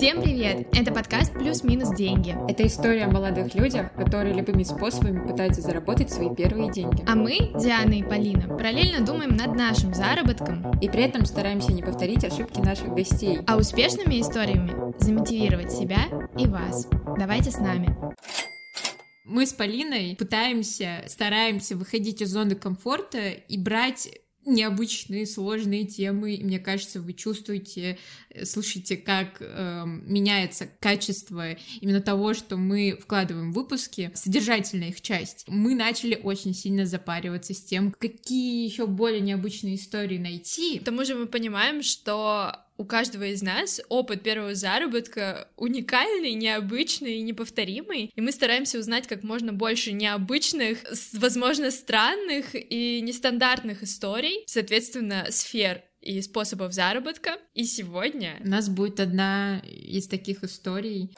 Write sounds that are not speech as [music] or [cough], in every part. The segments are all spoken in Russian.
Всем привет! Это подкаст «Плюс-минус деньги». Это история о молодых людях, которые любыми способами пытаются заработать свои первые деньги. А мы, Диана и Полина, параллельно думаем над нашим заработком. И при этом стараемся не повторить ошибки наших гостей. А успешными историями замотивировать себя и вас. Давайте с нами. Мы с Полиной пытаемся, стараемся выходить из зоны комфорта и брать необычные, сложные темы. И мне кажется, вы чувствуете, э, слышите, как э, меняется качество именно того, что мы вкладываем в выпуски, содержательная их часть. Мы начали очень сильно запариваться с тем, какие еще более необычные истории найти. К тому же мы понимаем, что у каждого из нас опыт первого заработка уникальный, необычный и неповторимый, и мы стараемся узнать как можно больше необычных, возможно, странных и нестандартных историй, соответственно, сфер и способов заработка. И сегодня... У нас будет одна из таких историй.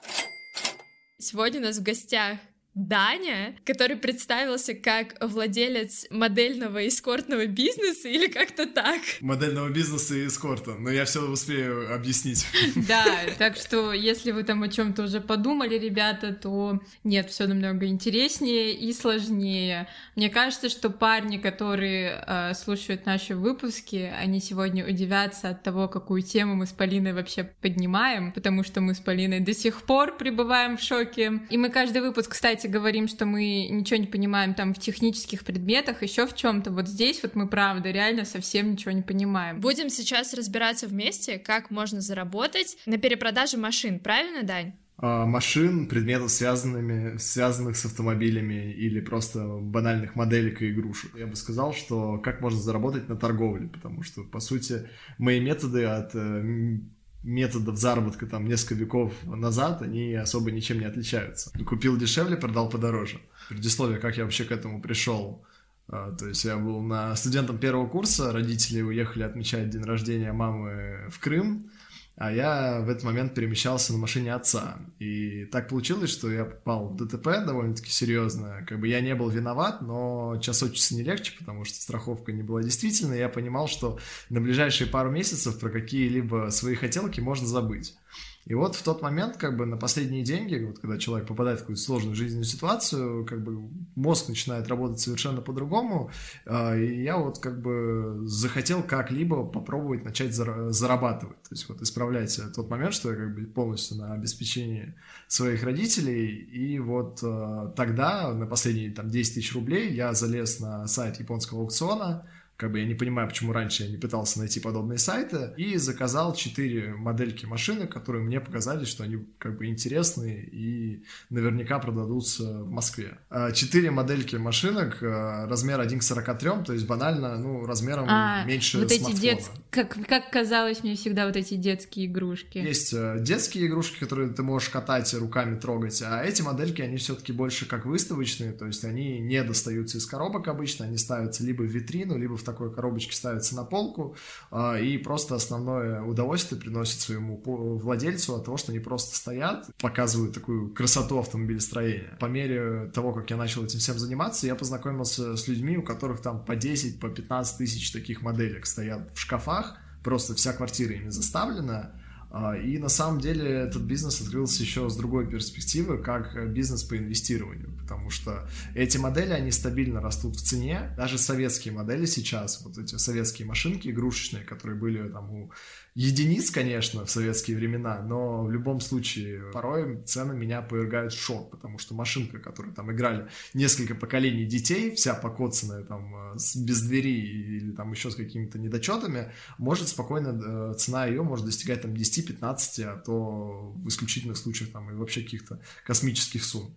Сегодня у нас в гостях Даня, который представился как владелец модельного эскортного бизнеса или как-то так. Модельного бизнеса и эскорта, но я все успею объяснить. [laughs] Да, [laughs] так что если вы там о чем-то уже подумали, ребята, то нет, все намного интереснее и сложнее. Мне кажется, что парни, которые э, слушают наши выпуски, они сегодня удивятся от того, какую тему мы с Полиной вообще поднимаем, потому что мы с Полиной до сих пор пребываем в шоке. И мы каждый выпуск, кстати, кстати, говорим, что мы ничего не понимаем там в технических предметах, еще в чем-то. Вот здесь вот мы, правда, реально совсем ничего не понимаем. Будем сейчас разбираться вместе, как можно заработать на перепродаже машин, правильно, Дань? А, машин, предметов, связанными, связанных с автомобилями или просто банальных моделек и игрушек. Я бы сказал, что как можно заработать на торговле, потому что, по сути, мои методы от э, методов заработка там несколько веков назад, они особо ничем не отличаются. Купил дешевле, продал подороже. Предисловие, как я вообще к этому пришел. А, то есть я был на студентом первого курса, родители уехали отмечать день рождения мамы в Крым, а я в этот момент перемещался на машине отца. И так получилось, что я попал в ДТП довольно-таки серьезно. Как бы я не был виноват, но час от часу не легче, потому что страховка не была действительной. Я понимал, что на ближайшие пару месяцев про какие-либо свои хотелки можно забыть. И вот в тот момент, как бы на последние деньги, вот когда человек попадает в какую-то сложную жизненную ситуацию, как бы мозг начинает работать совершенно по-другому, а, и я вот как бы захотел как-либо попробовать начать зарабатывать, то есть вот исправлять тот момент, что я как бы полностью на обеспечении своих родителей, и вот а, тогда на последние там 10 тысяч рублей я залез на сайт японского аукциона, как бы я не понимаю, почему раньше я не пытался найти подобные сайты, и заказал четыре модельки машины, которые мне показали, что они как бы интересные и наверняка продадутся в Москве. А, четыре модельки машинок, а, размер 1 к 43, то есть банально, ну, размером а, меньше вот смартфона. эти дет... как, как казалось мне всегда, вот эти детские игрушки. Есть э, детские игрушки, которые ты можешь катать, руками трогать, а эти модельки, они все-таки больше как выставочные, то есть они не достаются из коробок обычно, они ставятся либо в витрину, либо в такой коробочке ставится на полку, а, и просто основное удовольствие приносит своему владельцу от того, что они просто стоят, показывают такую красоту автомобилестроения. По мере того, как я начал этим всем заниматься, я познакомился с людьми, у которых там по 10, по 15 тысяч таких моделек стоят в шкафах, просто вся квартира ими заставлена, и на самом деле этот бизнес открылся еще с другой перспективы, как бизнес по инвестированию, потому что эти модели, они стабильно растут в цене. Даже советские модели сейчас, вот эти советские машинки игрушечные, которые были там у единиц, конечно, в советские времена, но в любом случае порой цены меня повергают в шок, потому что машинка, которую там играли несколько поколений детей, вся покоцанная там э, без двери или там еще с какими-то недочетами, может спокойно, э, цена ее может достигать там 10-15, а то в исключительных случаях там и вообще каких-то космических сумм.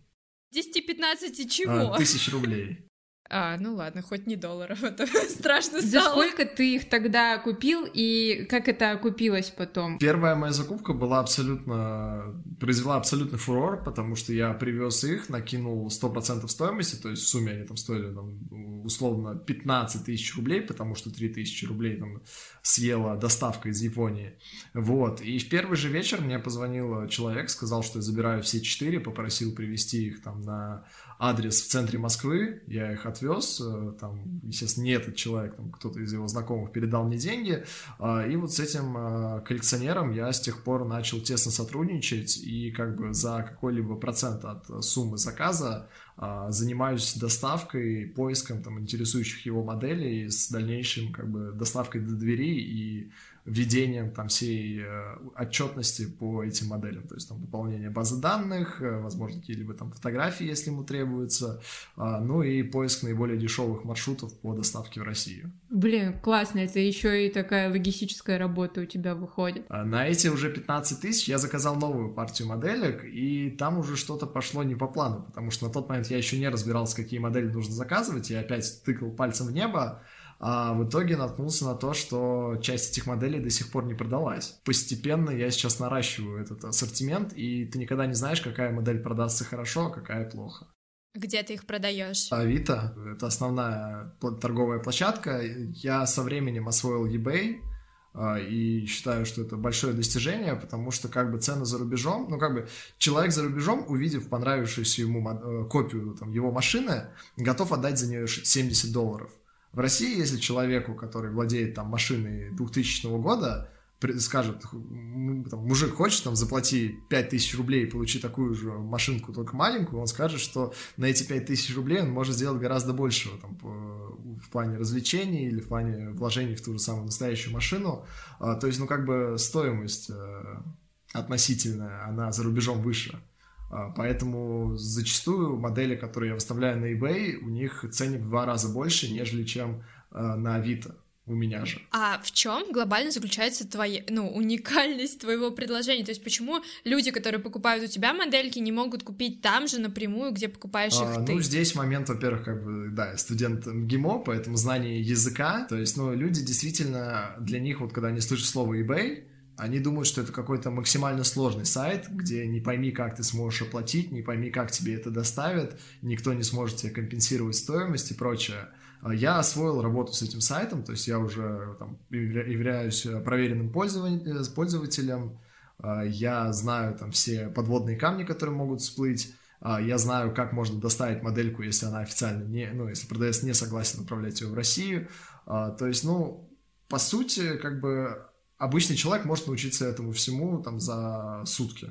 10-15 чего? А, тысяч рублей. А, ну ладно, хоть не долларов, [laughs] это страшно стало. За сколько ты их тогда купил и как это окупилось потом? Первая моя закупка была абсолютно... произвела абсолютный фурор, потому что я привез их, накинул 100% стоимости, то есть в сумме они там стоили там, условно 15 тысяч рублей, потому что 3 тысячи рублей там съела доставка из Японии. Вот. И в первый же вечер мне позвонил человек, сказал, что я забираю все четыре, попросил привезти их там на адрес в центре Москвы, я их отвез, э, там, естественно, не этот человек, там, кто-то из его знакомых передал мне деньги, а, и вот с этим э, коллекционером я с тех пор начал тесно сотрудничать, и как бы за какой-либо процент от суммы заказа а, занимаюсь доставкой, поиском там интересующих его моделей с дальнейшим как бы доставкой до двери и введением там всей э, отчетности по этим моделям, то есть там пополнение базы данных, э, возможно, какие-либо там фотографии, если ему требуется, э, ну и поиск наиболее дешевых маршрутов по доставке в Россию. Блин, классно, это еще и такая логистическая работа у тебя выходит. А на эти уже 15 тысяч я заказал новую партию моделек, и там уже что-то пошло не по плану, потому что на тот момент я еще не разбирался, какие модели нужно заказывать, я опять тыкал пальцем в небо, а в итоге наткнулся на то, что часть этих моделей до сих пор не продалась. Постепенно я сейчас наращиваю этот ассортимент, и ты никогда не знаешь, какая модель продастся хорошо, а какая плохо. Где ты их продаешь? Авито — это основная торговая площадка. Я со временем освоил eBay, а, и считаю, что это большое достижение, потому что как бы цены за рубежом, ну как бы человек за рубежом, увидев понравившуюся ему э, копию там, его машины, готов отдать за нее 70 долларов. В России, если человеку, который владеет там машиной 2000 года, скажет, там, мужик хочет там заплати 5000 рублей и получи такую же машинку, только маленькую, он скажет, что на эти 5000 рублей он может сделать гораздо большего там, в плане развлечений или в плане вложений в ту же самую настоящую машину. А, то есть, ну, как бы стоимость э, относительная, она за рубежом выше. А, поэтому зачастую модели, которые я выставляю на eBay, у них ценник в два раза больше, нежели чем а, на Авито у меня же. А в чем глобально заключается твоя, ну, уникальность твоего предложения? То есть почему люди, которые покупают у тебя модельки, не могут купить там же напрямую, где покупаешь а, их ты? Ну, здесь момент, во-первых, как бы, да, студент МГИМО, поэтому знание языка, то есть, ну, люди действительно, для них, вот когда они слышат слово eBay, они думают, что это какой-то максимально сложный сайт, где не пойми, как ты сможешь оплатить, не пойми, как тебе это доставят, никто не сможет тебе компенсировать стоимость и прочее. А я освоил работу с этим сайтом, то есть я уже там, являюсь проверенным пользователем, а, я знаю там все подводные камни, которые могут всплыть, а, я знаю, как можно доставить модельку, если она официально не, ну, если продавец не согласен отправлять ее в Россию. То есть, ну, по сути, как бы обычный человек может научиться этому всему там за сутки.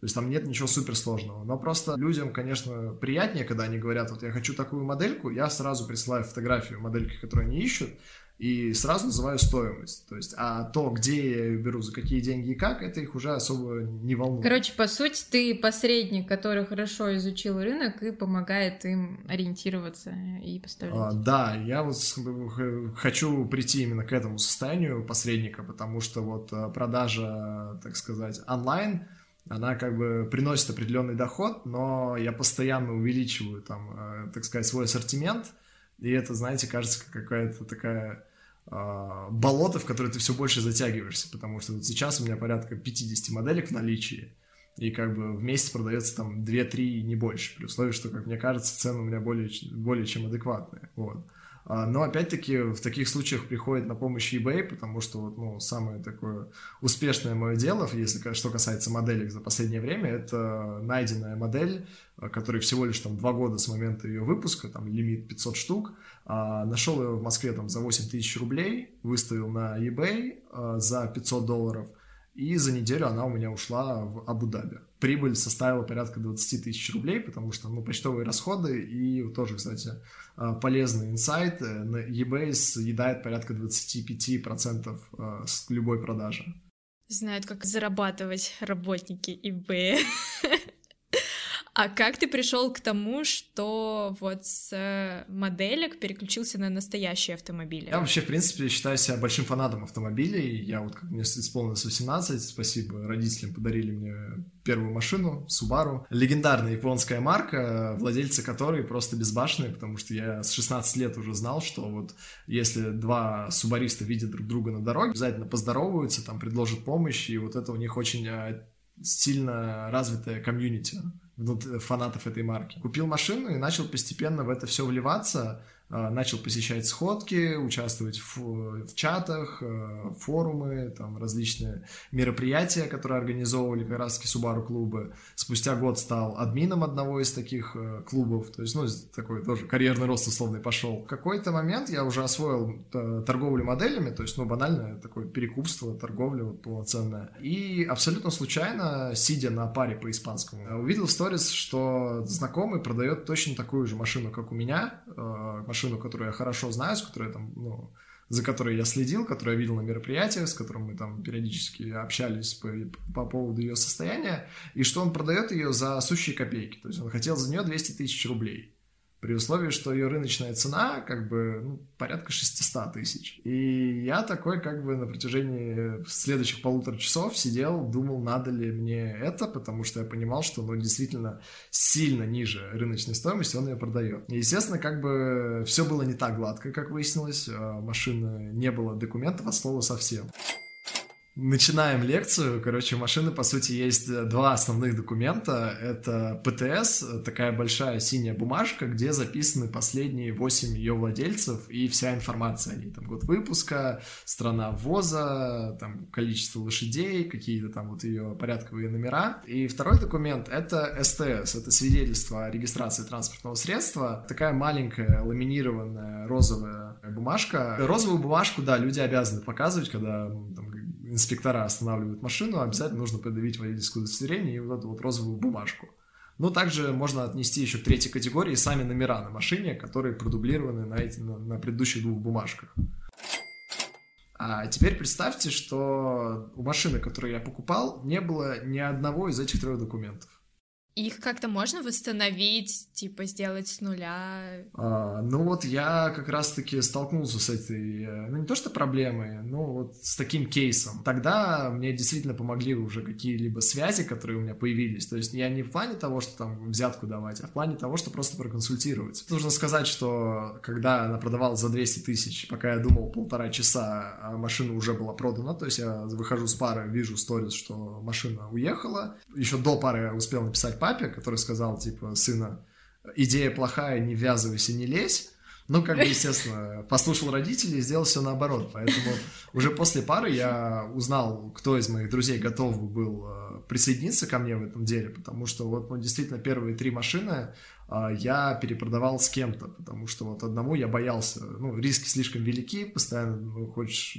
То есть там нет ничего суперсложного. Но просто людям, конечно, приятнее, когда они говорят, вот я хочу такую модельку, я сразу присылаю фотографию модельки, которую они ищут, и сразу называю стоимость. То есть, а то, где я ее беру, за какие деньги и как, это их уже особо не волнует. Короче, по сути, ты посредник, который хорошо изучил рынок и помогает им ориентироваться и поставлять. А, да, я вот хочу прийти именно к этому состоянию посредника, потому что вот э, продажа, так сказать, онлайн, она как бы приносит определенный доход, но я постоянно увеличиваю там, э, так сказать, свой ассортимент, и это, знаете, кажется как какая-то такая э, болото, в которое ты все больше затягиваешься, потому что вот сейчас у меня порядка 50 моделек в наличии, и как бы в месяц продается там 2-3, не больше, при условии, что, как мне кажется, цены у меня более, более чем адекватные, вот. А, но опять-таки в таких случаях приходит на помощь eBay, потому что вот, ну, самое такое успешное мое дело, если что касается моделек за последнее время, это найденная модель, а, которой всего лишь там два года с момента ее выпуска, там лимит 500 штук, а, нашел ее в Москве там за 8 тысяч рублей, выставил на eBay за 500 долларов, и за неделю она у меня ушла в Абу-Даби. Прибыль составила порядка 20 тысяч рублей, потому что, ну, почтовые расходы и тоже, кстати, а, полезный инсайт. Э, на eBay съедает порядка 25% а, с любой продажи. Знают, как зарабатывать работники eBay. [laughs] А как ты пришел к тому, что вот с э, моделек переключился на настоящие автомобили? Я вообще, в принципе, считаю себя большим фанатом автомобилей. Я вот, как мне исполнилось 18, спасибо родителям, подарили мне первую машину, Subaru. Легендарная японская марка, владельцы которой просто безбашенные, потому что я с 16 лет уже знал, что вот если два субариста видят друг друга на дороге, обязательно поздороваются, там предложат помощь, и вот это у них очень а, сильно развитая комьюнити фанатов этой марки. Купил машину и начал постепенно в это все вливаться. А, начал посещать сходки, участвовать в, в чатах, э, форумы, там различные мероприятия, которые организовывали как раз таки Subaru клубы. Спустя год стал админом одного из таких э, клубов, то есть, ну, такой тоже карьерный рост условный пошел. В какой-то момент я уже освоил э, торговлю моделями, то есть, ну, банальное такое перекупство, торговля вот, полноценная. И абсолютно случайно, сидя на паре по испанскому, увидел в сторис, что знакомый продает точно такую же машину, как у меня, машину, которую я хорошо знаю, с которой там, ну, за которой я следил, которую я видел на мероприятиях, с которым мы там периодически общались по, по поводу ее состояния, и что он продает ее за сущие копейки. То есть он хотел за нее 200 тысяч рублей при условии, что ее рыночная цена как бы ну, порядка 600 тысяч. И я такой как бы на протяжении следующих полутора часов сидел, думал, надо ли мне это, потому что я понимал, что ну действительно сильно ниже рыночной стоимости он ее продает. И, естественно, как бы все было не так гладко, как выяснилось, а машины не было документов от слова совсем. Начинаем лекцию. Короче, у машины, по сути, есть э, два основных документа. Это ПТС, такая большая синяя бумажка, где записаны последние восемь ее владельцев и вся информация о ней. Там год выпуска, страна ввоза, там количество лошадей, какие-то там вот ее порядковые номера. И второй документ — это СТС, это свидетельство о регистрации транспортного средства. Такая маленькая ламинированная розовая бумажка. Розовую бумажку, да, люди обязаны показывать, когда там, инспектора останавливают машину, обязательно нужно предъявить водительское удостоверение и вот эту вот розовую бумажку. Но также можно отнести еще к третьей категории сами номера на машине, которые продублированы на, эти, на, на предыдущих двух бумажках. А теперь представьте, что у машины, которую я покупал, не было ни одного из этих трех документов. Их как-то можно восстановить, типа сделать с нуля? А, ну вот я как раз-таки столкнулся с этой, э, ну не то что проблемой, но вот с таким кейсом. Тогда мне действительно помогли уже какие-либо связи, которые у меня появились. То есть я не в плане того, что там взятку давать, а в плане того, что просто проконсультировать. Нужно сказать, что когда она продавалась за 200 тысяч, пока я думал полтора часа, а машина уже была продана, то есть я выхожу с пары, вижу сторис, что машина уехала. Еще до пары я успел написать папе, который сказал, типа, сына, идея плохая, не ввязывайся, не лезь. Ну, как бы, естественно, послушал родителей и сделал все наоборот. Поэтому уже после пары я узнал, кто из моих друзей готов был э, присоединиться ко мне в этом деле, потому что вот, ну, действительно, первые три машины я перепродавал с кем-то, потому что вот одному я боялся, ну, риски слишком велики, постоянно ну, хочешь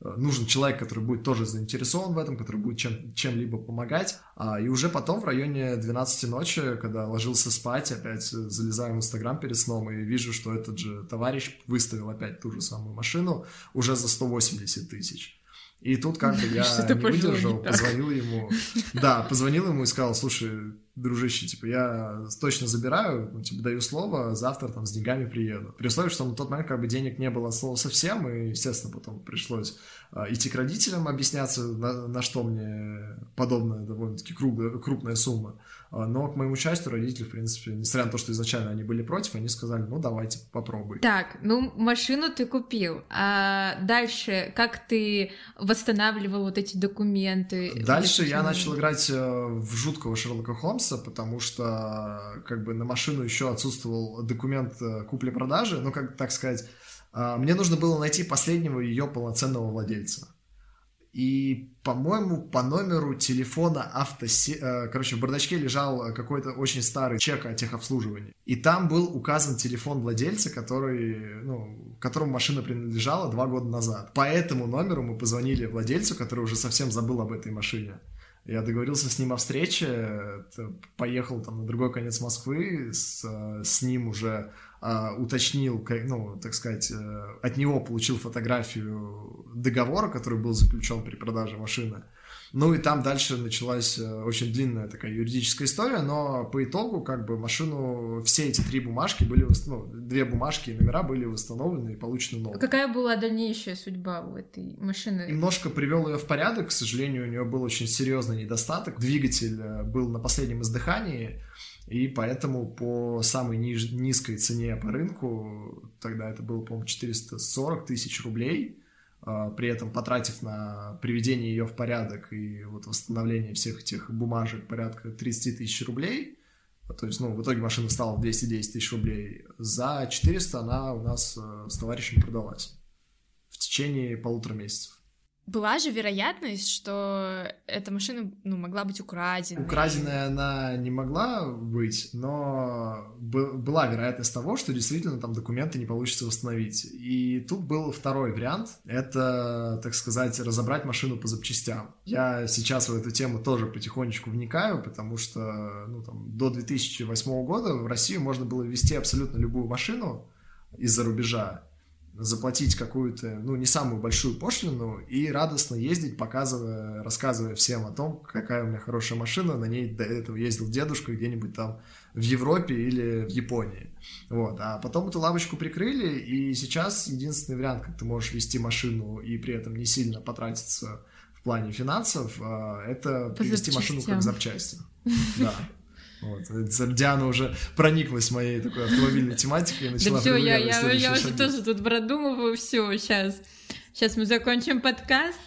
Э, нужен человек, который будет тоже заинтересован в этом, который будет чем, чем-либо помогать. А, и уже потом в районе 12 ночи, когда ложился спать, опять залезаю в Инстаграм перед сном и вижу, что этот же товарищ выставил опять ту же самую машину уже за 180 тысяч. И тут как бы [laughs] я не выдержал, позвонил ему. Да, позвонил ему и сказал, слушай, дружище, типа, я точно забираю, ну, типа, даю слово, завтра там с деньгами приеду. При условии, что на тот момент как бы денег не было слова совсем, и, естественно, потом пришлось а, идти к родителям объясняться, на, на что мне подобная довольно-таки крупная, крупная сумма. А, но, к моему счастью, родители, в принципе, несмотря на то, что изначально они были против, они сказали, ну, давайте, попробуй. Так, ну, машину ты купил, а дальше как ты восстанавливал вот эти документы? Дальше вот я начал играть э, в жуткого Шерлока Холмса, потому что, как бы, на машину еще отсутствовал документ э, купли-продажи, ну, как так сказать, а, мне нужно было найти последнего ее полноценного владельца. И, по-моему, по номеру телефона автосе... Э, короче, в бардачке лежал какой-то очень старый чек о техобслуживании. И там был указан телефон владельца, который, ну, которому машина принадлежала два года назад. По этому номеру мы позвонили владельцу, который уже совсем забыл об этой машине. Я договорился с ним о встрече, поехал там на другой конец Москвы, с, с ним уже уточнил, ну, так сказать, э, от него получил фотографию договора, который был заключен при продаже машины. Ну и там дальше началась э, очень длинная такая юридическая история, но по итогу как бы машину, все эти три бумажки были, ну, две бумажки и номера были восстановлены и получены новые. Какая была дальнейшая судьба у этой машины? Немножко привел ее в порядок, к сожалению, у нее был очень серьезный недостаток. Двигатель э, был на последнем издыхании, и поэтому по самой ниж- низкой цене по рынку, тогда это было, по-моему, 440 тысяч рублей, а, при этом потратив на приведение ее в порядок и вот восстановление всех этих бумажек порядка 30 тысяч рублей, То есть, ну, в итоге машина стала в 210 тысяч рублей. За 400 она у нас э, с товарищем продалась в течение полутора месяцев. Была же вероятность, что эта машина ну, могла быть украдена. Украденная она не могла быть, но была вероятность того, что действительно там документы не получится восстановить. И тут был второй вариант. Это, так сказать, разобрать машину по запчастям. Я сейчас в эту тему тоже потихонечку вникаю, потому что ну, там, до 2008 года в Россию можно было ввести абсолютно любую машину из-за рубежа заплатить какую-то, ну, не самую большую пошлину и радостно ездить, показывая, рассказывая всем о том, какая у меня хорошая машина, на ней до этого ездил дедушка где-нибудь там в Европе или в Японии. Вот. А потом эту лавочку прикрыли, и сейчас единственный вариант, как ты можешь вести машину и при этом не сильно потратиться в плане финансов, а, это привести машину как запчасти. Да. Вот. Диана уже прониклась моей такой автомобильной тематикой и начала Да все, я, я, я уже тоже тут продумываю все сейчас. Сейчас мы закончим подкаст.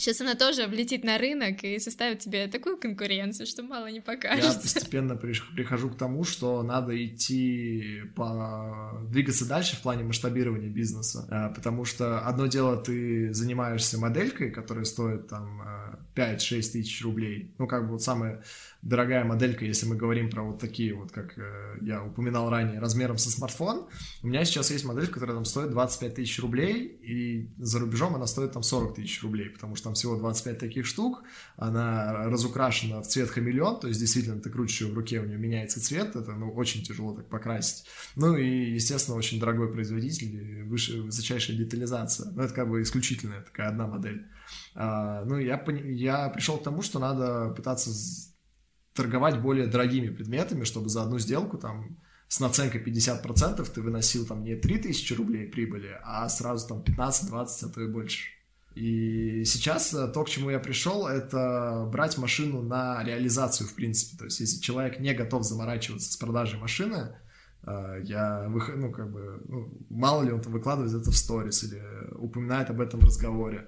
Сейчас она тоже влетит на рынок и составит тебе такую конкуренцию, что мало не покажется. Я постепенно прихожу к тому, что надо идти по... двигаться дальше в плане масштабирования бизнеса, а, потому что одно дело ты занимаешься моделькой, которая стоит там 5-6 тысяч рублей, ну как бы вот самое дорогая моделька, если мы говорим про вот такие вот, как э, я упоминал ранее, размером со смартфон. У меня сейчас есть модель, которая там стоит 25 тысяч рублей, и за рубежом она стоит там 40 тысяч рублей, потому что там всего 25 таких штук, она разукрашена в цвет хамелеон, то есть действительно ты крутишь ее в руке, у нее меняется цвет, это ну, очень тяжело так покрасить. Ну и, естественно, очень дорогой производитель, выше, высочайшая детализация. Ну это как бы исключительная такая одна модель. А, ну я, я пришел к тому, что надо пытаться торговать более дорогими предметами, чтобы за одну сделку там с наценкой 50% ты выносил там не 3000 рублей прибыли, а сразу там 15-20, а то и больше. И сейчас э, то, к чему я пришел, это брать машину на реализацию, в принципе. То есть, если человек не готов заморачиваться с продажей машины, э, я выхожу, ну, как бы, ну, мало ли он там выкладывает это в сторис или упоминает об этом в разговоре.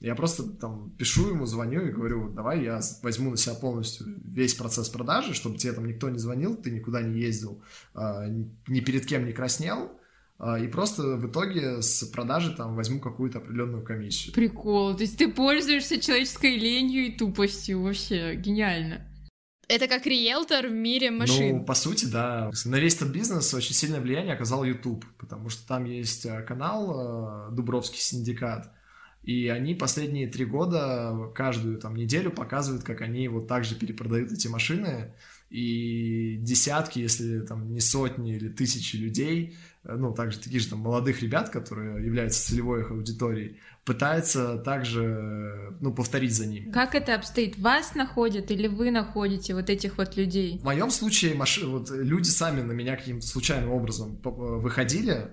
Я просто там пишу ему, звоню и говорю, давай я возьму на себя полностью весь процесс продажи, чтобы тебе там никто не звонил, ты никуда не ездил, а, ни перед кем не краснел, и просто в итоге с продажи там возьму какую-то определенную комиссию. Прикол, то есть ты пользуешься человеческой ленью и тупостью, вообще гениально. Это как риэлтор в мире машин. Ну, по сути, да. На весь этот бизнес очень сильное влияние оказал YouTube, потому что там есть э, канал э, Дубровский синдикат, и они последние три года каждую там неделю показывают, как они вот так же перепродают эти машины. И десятки, если там не сотни или тысячи людей, э, ну, также таких же там молодых ребят, которые являются целевой их аудиторией, пытаются также, ну, повторить за ними. Как это обстоит? Вас находят или вы находите вот этих вот людей? В моем случае маши... вот люди сами на меня каким-то случайным образом выходили,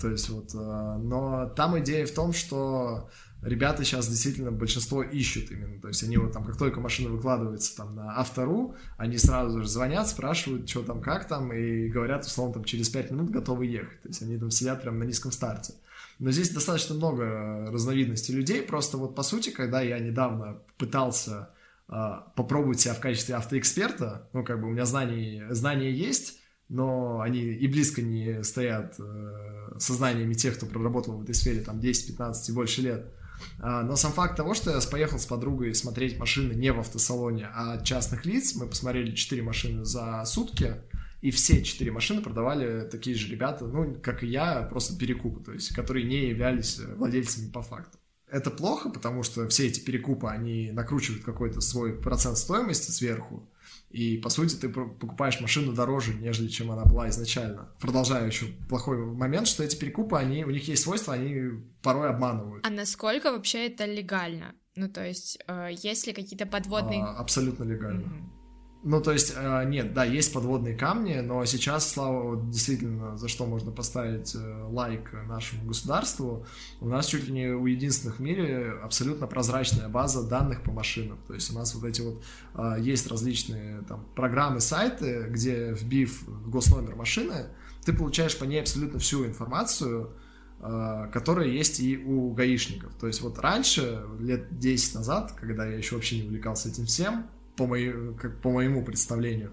то есть вот, э, но там идея в том, что ребята сейчас действительно большинство ищут именно, то есть они вот там, как только машина выкладывается там на автору, они сразу же звонят, спрашивают, что там, как там, и говорят, условно, там через 5 минут готовы ехать, то есть они там сидят прям на низком старте. Но здесь достаточно много разновидностей людей, просто вот по сути, когда я недавно пытался э, попробовать себя в качестве автоэксперта, ну, как бы у меня знаний, знания есть, но они и близко не стоят э, сознаниями тех, кто проработал в этой сфере там 10, 15 и больше лет. А, но сам факт того, что я поехал с подругой смотреть машины не в автосалоне, а от частных лиц, мы посмотрели 4 машины за сутки, и все четыре машины продавали такие же ребята, ну, как и я, просто перекупы, то есть, которые не являлись владельцами по факту. Это плохо, потому что все эти перекупы, они накручивают какой-то свой процент стоимости сверху, и, по сути, ты покупаешь машину дороже, нежели чем она была изначально. Продолжаю еще плохой момент, что эти перекупы, они, у них есть свойства, они порой обманывают. А насколько вообще это легально? Ну, то есть, э, есть ли какие-то подводные... А, абсолютно легально. Mm-hmm. Ну, то есть, э, нет, да, есть подводные камни, но сейчас, слава, действительно, за что можно поставить э, лайк нашему государству, у нас чуть ли не у единственных в мире абсолютно прозрачная база данных по машинам. То есть у нас вот эти вот э, есть различные там программы, сайты, где вбив госномер машины, ты получаешь по ней абсолютно всю информацию, которая есть и у гаишников. То есть вот раньше, лет 10 назад, когда я еще вообще не увлекался этим всем, по, моей, как, по моему представлению.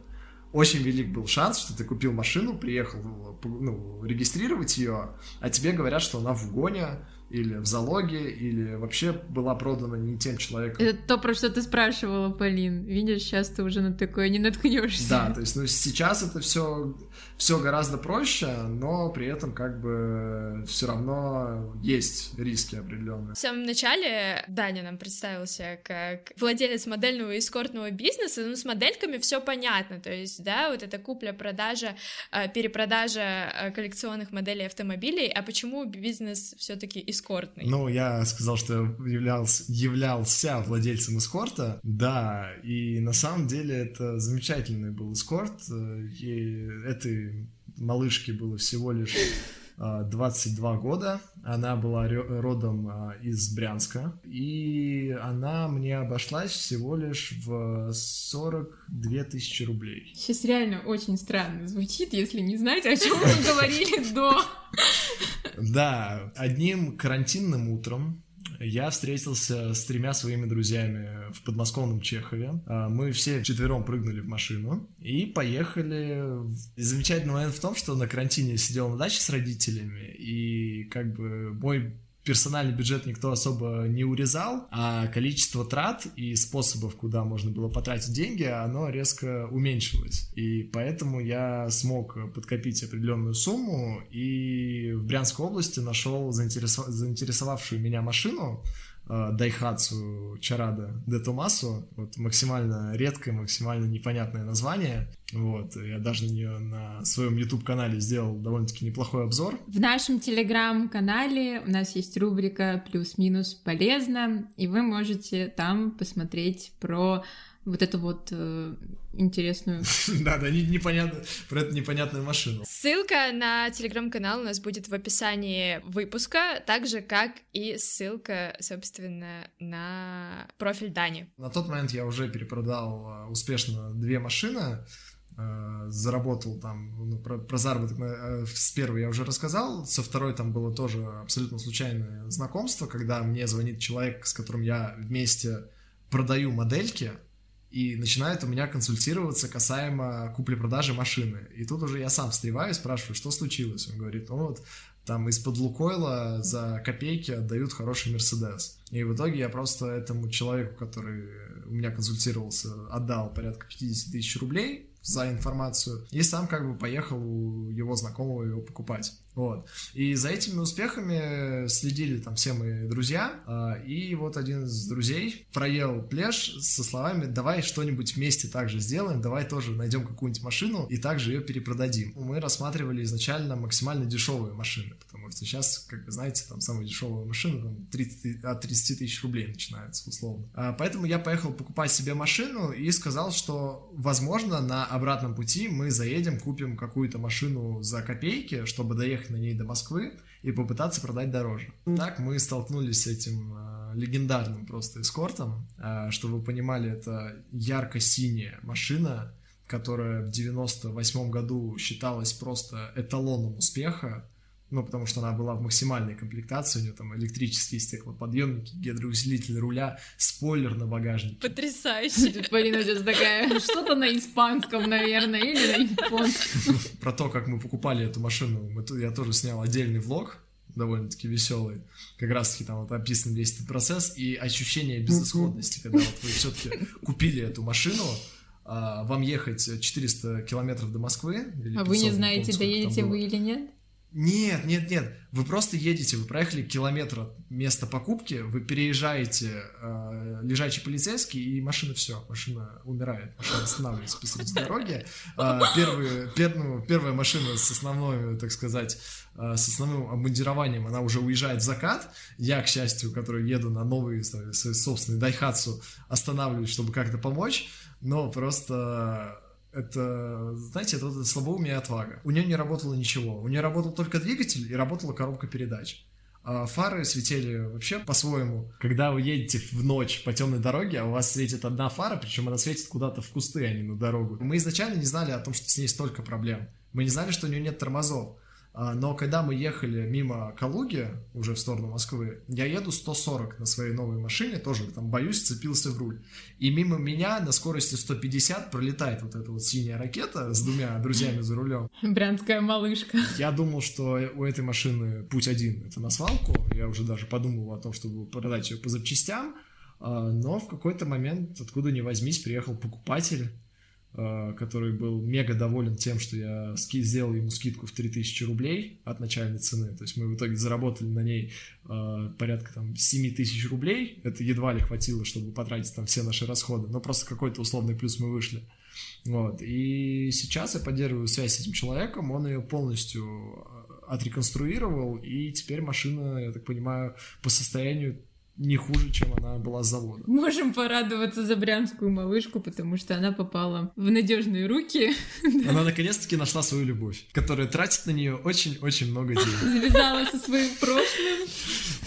очень велик был шанс, что ты купил машину, приехал ну, регистрировать ее, а тебе говорят, что она в гоне, или в залоге, или вообще была продана не тем человеком. Это то, про что ты спрашивала, Полин. Видишь, сейчас ты уже на такое не наткнешься. Да, то есть, ну, сейчас это все все гораздо проще, но при этом как бы все равно есть риски определенные. В самом начале Даня нам представился как владелец модельного и эскортного бизнеса, ну, с модельками все понятно, то есть, да, вот это купля-продажа, э, перепродажа э, коллекционных моделей автомобилей, а почему бизнес все-таки эскортный? Ну, я сказал, что являлся, являлся владельцем эскорта, да, и на самом деле это замечательный был эскорт, э, и это малышке было всего лишь 22 а, года. Она была родом а, из Брянска. И она мне обошлась всего лишь в 42 тысячи рублей. Сейчас реально очень странно звучит, если не знаете, о чем мы говорили до. Да, одним карантинным утром я встретился с тремя своими друзьями в подмосковном Чехове. А, мы все четвером прыгнули в машину и поехали. И замечательный момент в том, что на карантине сидел на даче с родителями, и как бы мой персональный бюджет никто особо не урезал, а количество трат и способов, куда можно было потратить деньги, оно резко уменьшилось. И поэтому я смог подкопить определенную сумму и в Брянской области нашел заинтересов... заинтересовавшую меня машину, Дайхатсу Чарада де Томасо. Вот максимально редкое, максимально непонятное название. Вот, я даже на нее на своем YouTube-канале сделал довольно-таки неплохой обзор. В нашем Телеграм-канале у нас есть рубрика «Плюс-минус полезно», и вы можете там посмотреть про вот эту вот э, интересную... [laughs] Да-да, непонятно, про эту непонятную машину. Ссылка на телеграм-канал у нас будет в описании выпуска, так же, как и ссылка, собственно, на профиль Дани. На тот момент я уже перепродал а, успешно две машины, а, заработал там, ну, про, про заработок э, с первой я уже рассказал, со второй там было тоже абсолютно случайное знакомство, когда мне звонит человек, с которым я вместе продаю модельки, и начинает у меня консультироваться касаемо купли-продажи машины. И тут уже я сам встреваю спрашиваю, что случилось. Он говорит, ну вот там из-под Лукойла за копейки отдают хороший Мерседес. И в итоге я просто этому человеку, который у меня консультировался, отдал порядка 50 тысяч рублей, за информацию, и сам как бы поехал у его знакомого его покупать. Вот. И за этими успехами следили там все мои друзья, а, и вот один из друзей проел плеш со словами «давай что-нибудь вместе также сделаем, давай тоже найдем какую-нибудь машину и также ее перепродадим». Мы рассматривали изначально максимально дешевые машины, потому что сейчас, как вы знаете, там самые дешевые машины там 30, от 30 тысяч рублей начинаются условно. А, поэтому я поехал покупать себе машину и сказал, что возможно на обратном пути мы заедем, купим какую-то машину за копейки, чтобы доехать на ней до Москвы и попытаться продать дороже. Так мы столкнулись с этим э, легендарным просто эскортом. Э, чтобы вы понимали, это ярко-синяя машина, которая в 98 году считалась просто эталоном успеха ну, потому что она была в максимальной комплектации, у нее там электрические стеклоподъемники, гидроусилитель руля, спойлер на багажнике. Потрясающе. Полина сейчас такая, что-то на испанском, наверное, или на японском. [laughs] Про то, как мы покупали эту машину, я тоже снял отдельный влог, довольно-таки веселый. Как раз-таки там вот описан весь этот процесс и ощущение безысходности, когда вот вы все-таки купили эту машину, а, вам ехать 400 километров до Москвы. а вы не знаете, доедете вы или нет? Нет, нет, нет. Вы просто едете, вы проехали километр от места покупки, вы переезжаете э, лежачий полицейский, и машина все, машина умирает, машина останавливается посреди [laughs] дороги. Э, первые, пер, ну, первая машина с основной, так сказать, э, с основным обмундированием, она уже уезжает в закат. Я, к счастью, который еду на новый свой собственный Дайхатсу, останавливаюсь, чтобы как-то помочь, но просто это, знаете, это, это слабоумие и отвага. У нее не работало ничего. У нее работал только двигатель и работала коробка передач. А фары светили вообще по-своему. Когда вы едете в ночь по темной дороге, а у вас светит одна фара, причем она светит куда-то в кусты, а не на дорогу. Мы изначально не знали о том, что с ней столько проблем. Мы не знали, что у нее нет тормозов. А, но когда мы ехали мимо Калуги, уже в сторону Москвы, я еду 140 на своей новой машине, тоже там боюсь, цепился в руль. И мимо меня на скорости 150 пролетает вот эта вот синяя ракета с двумя друзьями за рулем. Брянская малышка. Я думал, что у этой машины путь один, это на свалку. Я уже даже подумал о том, чтобы продать ее по запчастям. А, но в какой-то момент, откуда ни возьмись, приехал покупатель который был мега доволен тем, что я ски сделал ему скидку в 3000 рублей от начальной цены. То есть мы в итоге заработали на ней э, порядка там 7 тысяч рублей. Это едва ли хватило, чтобы потратить там все наши расходы, но просто какой-то условный плюс мы вышли. Вот. И сейчас я поддерживаю связь с этим человеком, он ее полностью э, отреконструировал, и теперь машина, я так понимаю, по состоянию не хуже, чем она была с завода. Можем порадоваться за брянскую малышку, потому что она попала в надежные руки. Она наконец-таки нашла свою любовь, которая тратит на нее очень-очень много денег. Завязала со своим прошлым.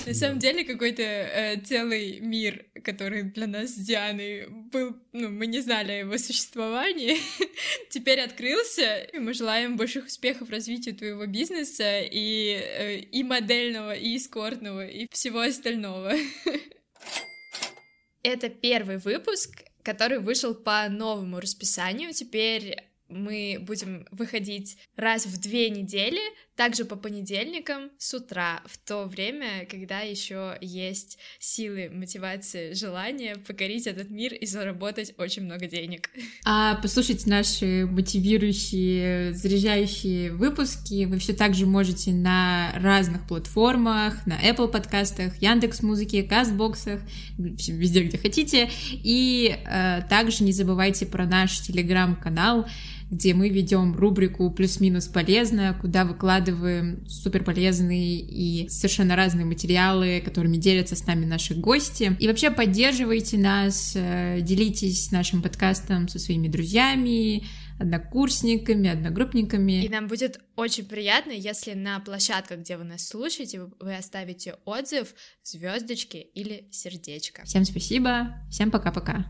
На самом деле какой-то э, целый мир, который для нас с Дианой был, ну, мы не знали о его существовании, [laughs] теперь открылся, и мы желаем больших успехов развитию твоего бизнеса и, э, и модельного, и эскортного, и всего остального. [laughs] Это первый выпуск, который вышел по новому расписанию. Теперь мы будем выходить раз в две недели, также по понедельникам с утра, в то время, когда еще есть силы, мотивация, желание покорить этот мир и заработать очень много денег. А послушать наши мотивирующие, заряжающие выпуски вы все также можете на разных платформах, на Apple подкастах, Яндекс Музыке, Кастбоксах, везде, где хотите. И э, также не забывайте про наш телеграм-канал, где мы ведем рубрику «Плюс-минус полезно», куда выкладываем супер полезные и совершенно разные материалы, которыми делятся с нами наши гости. И вообще поддерживайте нас, э, делитесь нашим подкастом со своими друзьями, однокурсниками, одногруппниками. И нам будет очень приятно, если на площадках, где вы нас слушаете, вы оставите отзыв, звездочки или сердечко. Всем спасибо, всем пока-пока.